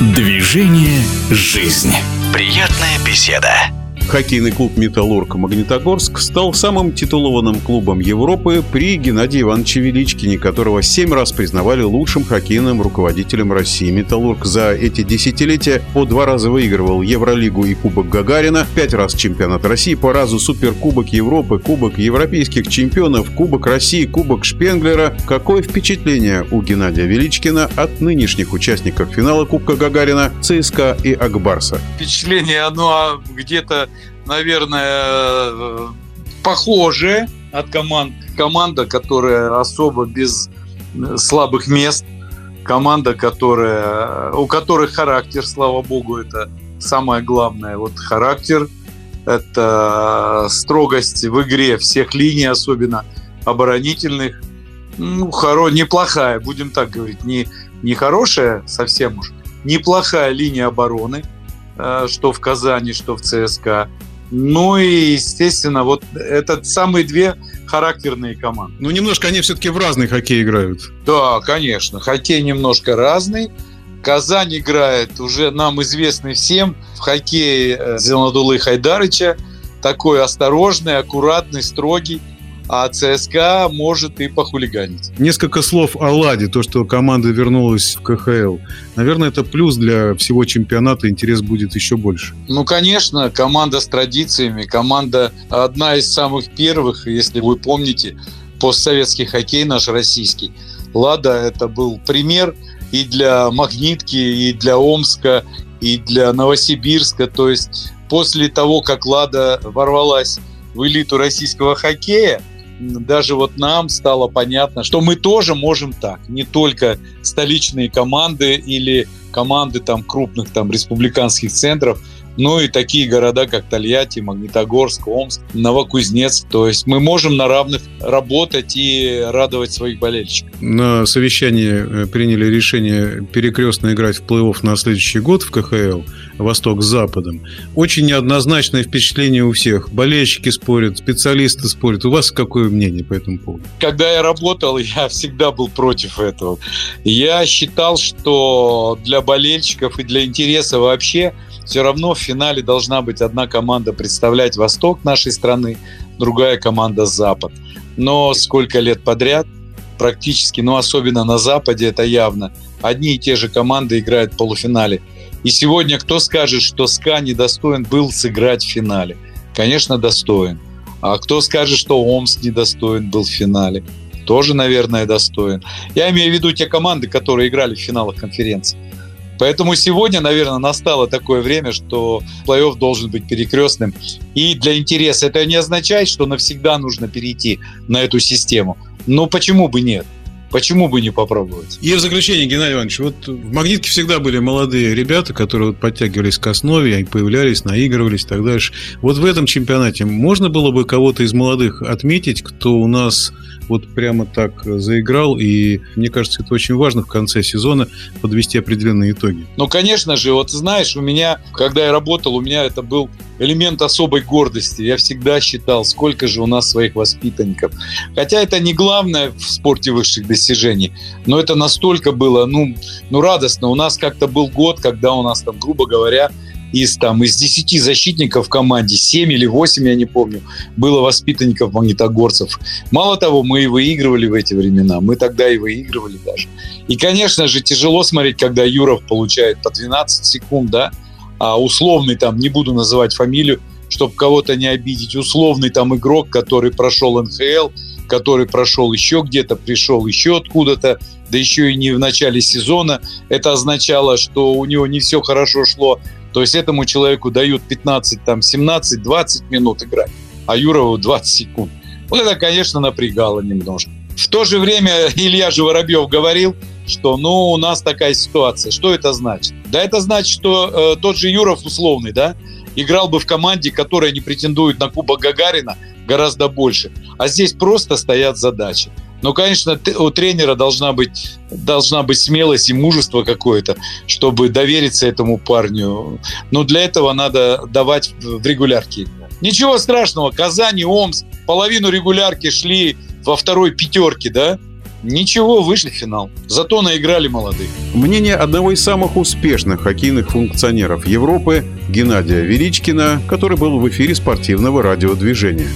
Движение «Жизнь». Приятная беседа. Хоккейный клуб «Металлург» Магнитогорск стал самым титулованным клубом Европы при Геннадии Ивановиче Величкине, которого семь раз признавали лучшим хоккейным руководителем России. «Металлург» за эти десятилетия по два раза выигрывал Евролигу и Кубок Гагарина, пять раз чемпионат России, по разу Суперкубок Европы, Кубок европейских чемпионов, Кубок России, Кубок Шпенглера. Какое впечатление у Геннадия Величкина от нынешних участников финала Кубка Гагарина ЦСКА и Акбарса? Впечатление, оно где-то наверное, похожие от команд. Команда, которая особо без слабых мест. Команда, которая, у которой характер, слава богу, это самое главное. Вот характер, это строгость в игре всех линий, особенно оборонительных. Ну, хоро, неплохая, будем так говорить, не, не хорошая совсем уж, неплохая линия обороны, э, что в Казани, что в ЦСКА. Ну и, естественно, вот это самые две характерные команды. Ну, немножко они все-таки в разный хоккей играют. Да, конечно. Хоккей немножко разный. Казань играет уже нам известный всем в хоккее э, Зеленодулы Хайдарыча. Такой осторожный, аккуратный, строгий а ЦСКА может и похулиганить. Несколько слов о «Ладе», то, что команда вернулась в КХЛ. Наверное, это плюс для всего чемпионата, интерес будет еще больше. Ну, конечно, команда с традициями, команда одна из самых первых, если вы помните, постсоветский хоккей наш российский. «Лада» — это был пример и для «Магнитки», и для Омска, и для Новосибирска. То есть после того, как «Лада» ворвалась в элиту российского хоккея, даже вот нам стало понятно, что мы тоже можем так. Не только столичные команды или команды там крупных там республиканских центров, ну и такие города, как Тольятти, Магнитогорск, Омск, Новокузнец. То есть мы можем на равных работать и радовать своих болельщиков. На совещании э, приняли решение перекрестно играть в плей-офф на следующий год в КХЛ «Восток с Западом». Очень неоднозначное впечатление у всех. Болельщики спорят, специалисты спорят. У вас какое мнение по этому поводу? Когда я работал, я всегда был против этого. Я считал, что для болельщиков и для интереса вообще – все равно в финале должна быть одна команда представлять восток нашей страны, другая команда запад. Но сколько лет подряд, практически, ну особенно на Западе это явно, одни и те же команды играют в полуфинале. И сегодня кто скажет, что СКА недостоин был сыграть в финале? Конечно, достоин. А кто скажет, что Омск недостоин был в финале? Тоже, наверное, достоин. Я имею в виду те команды, которые играли в финалах конференции. Поэтому сегодня, наверное, настало такое время, что плей-офф должен быть перекрестным. И для интереса это не означает, что навсегда нужно перейти на эту систему. Но почему бы нет? Почему бы не попробовать? И в заключение, Геннадий Иванович, вот в «Магнитке» всегда были молодые ребята, которые вот подтягивались к основе, они появлялись, наигрывались и так дальше. Вот в этом чемпионате можно было бы кого-то из молодых отметить, кто у нас вот прямо так заиграл, и мне кажется, это очень важно в конце сезона подвести определенные итоги. Ну, конечно же, вот знаешь, у меня, когда я работал, у меня это был элемент особой гордости. Я всегда считал, сколько же у нас своих воспитанников. Хотя это не главное в спорте высших достижений, но это настолько было, ну, ну радостно. У нас как-то был год, когда у нас там, грубо говоря, из, там, из 10 защитников в команде, 7 или 8, я не помню, было воспитанников магнитогорцев. Мало того, мы и выигрывали в эти времена, мы тогда и выигрывали даже. И, конечно же, тяжело смотреть, когда Юров получает по 12 секунд, да, а условный там, не буду называть фамилию, чтобы кого-то не обидеть, условный там игрок, который прошел НХЛ, который прошел еще где-то, пришел еще откуда-то, да еще и не в начале сезона. Это означало, что у него не все хорошо шло то есть этому человеку дают 15, там, 17, 20 минут играть, а Юрову 20 секунд. Вот это, конечно, напрягало немножко. В то же время Илья же Воробьев говорил, что ну у нас такая ситуация. Что это значит? Да это значит, что э, тот же Юров условный, да, играл бы в команде, которая не претендует на Кубок Гагарина гораздо больше. А здесь просто стоят задачи. Но, конечно, у тренера должна быть, должна быть смелость и мужество какое-то, чтобы довериться этому парню. Но для этого надо давать в регулярке. Ничего страшного, Казани, Омск, половину регулярки шли во второй пятерке, да? Ничего, вышли в финал. Зато наиграли молодых. Мнение одного из самых успешных хоккейных функционеров Европы Геннадия Величкина, который был в эфире спортивного радиодвижения.